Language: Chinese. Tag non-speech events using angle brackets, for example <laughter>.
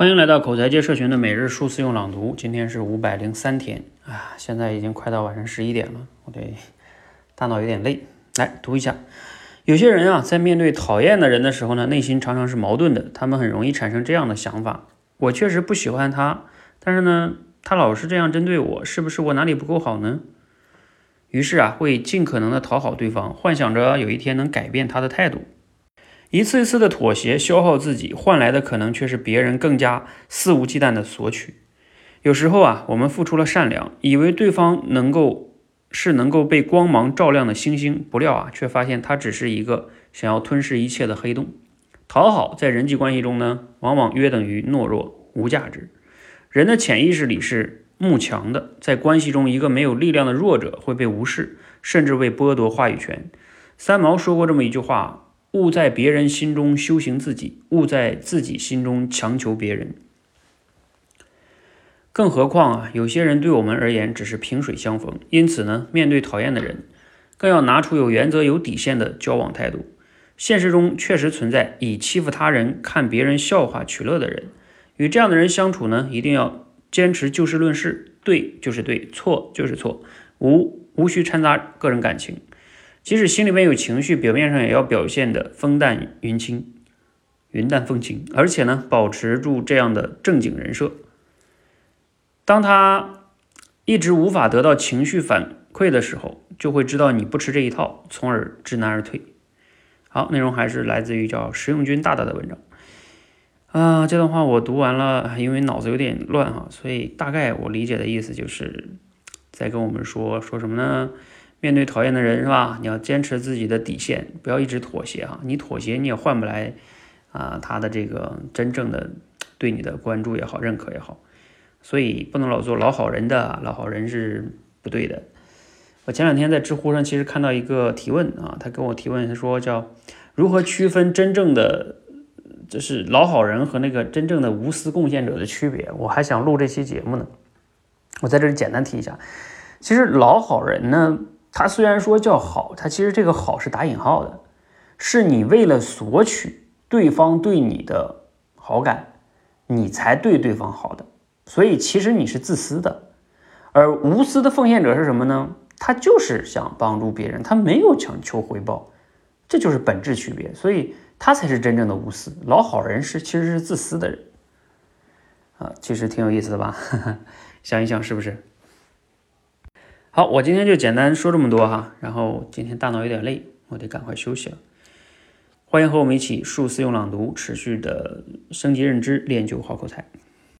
欢迎来到口才界社群的每日数字用朗读，今天是五百零三天啊，现在已经快到晚上十一点了，我得 <laughs> 大脑有点累。来读一下，有些人啊，在面对讨厌的人的时候呢，内心常常是矛盾的，他们很容易产生这样的想法：我确实不喜欢他，但是呢，他老是这样针对我，是不是我哪里不够好呢？于是啊，会尽可能的讨好对方，幻想着有一天能改变他的态度。一次一次的妥协，消耗自己，换来的可能却是别人更加肆无忌惮的索取。有时候啊，我们付出了善良，以为对方能够是能够被光芒照亮的星星，不料啊，却发现他只是一个想要吞噬一切的黑洞。讨好在人际关系中呢，往往约等于懦弱无价值。人的潜意识里是慕强的，在关系中，一个没有力量的弱者会被无视，甚至被剥夺话语权。三毛说过这么一句话。勿在别人心中修行自己，勿在自己心中强求别人。更何况啊，有些人对我们而言只是萍水相逢，因此呢，面对讨厌的人，更要拿出有原则、有底线的交往态度。现实中确实存在以欺负他人、看别人笑话取乐的人，与这样的人相处呢，一定要坚持就事论事，对就是对，错就是错，无无需掺杂个人感情。即使心里面有情绪，表面上也要表现的风淡云轻、云淡风轻，而且呢，保持住这样的正经人设。当他一直无法得到情绪反馈的时候，就会知道你不吃这一套，从而知难而退。好，内容还是来自于叫石用军大大的文章。啊，这段话我读完了，因为脑子有点乱哈，所以大概我理解的意思就是在跟我们说说什么呢？面对讨厌的人是吧？你要坚持自己的底线，不要一直妥协哈。你妥协你也换不来啊他的这个真正的对你的关注也好，认可也好。所以不能老做老好人的，老好人是不对的。我前两天在知乎上其实看到一个提问啊，他跟我提问，他说叫如何区分真正的就是老好人和那个真正的无私贡献者的区别？我还想录这期节目呢，我在这里简单提一下，其实老好人呢。他虽然说叫好，他其实这个好是打引号的，是你为了索取对方对你的好感，你才对对方好的，所以其实你是自私的。而无私的奉献者是什么呢？他就是想帮助别人，他没有强求回报，这就是本质区别，所以他才是真正的无私。老好人是其实是自私的人啊，其实挺有意思的吧？<laughs> 想一想是不是？好，我今天就简单说这么多哈，然后今天大脑有点累，我得赶快休息了。欢迎和我们一起数字用朗读，持续的升级认知，练就好口才。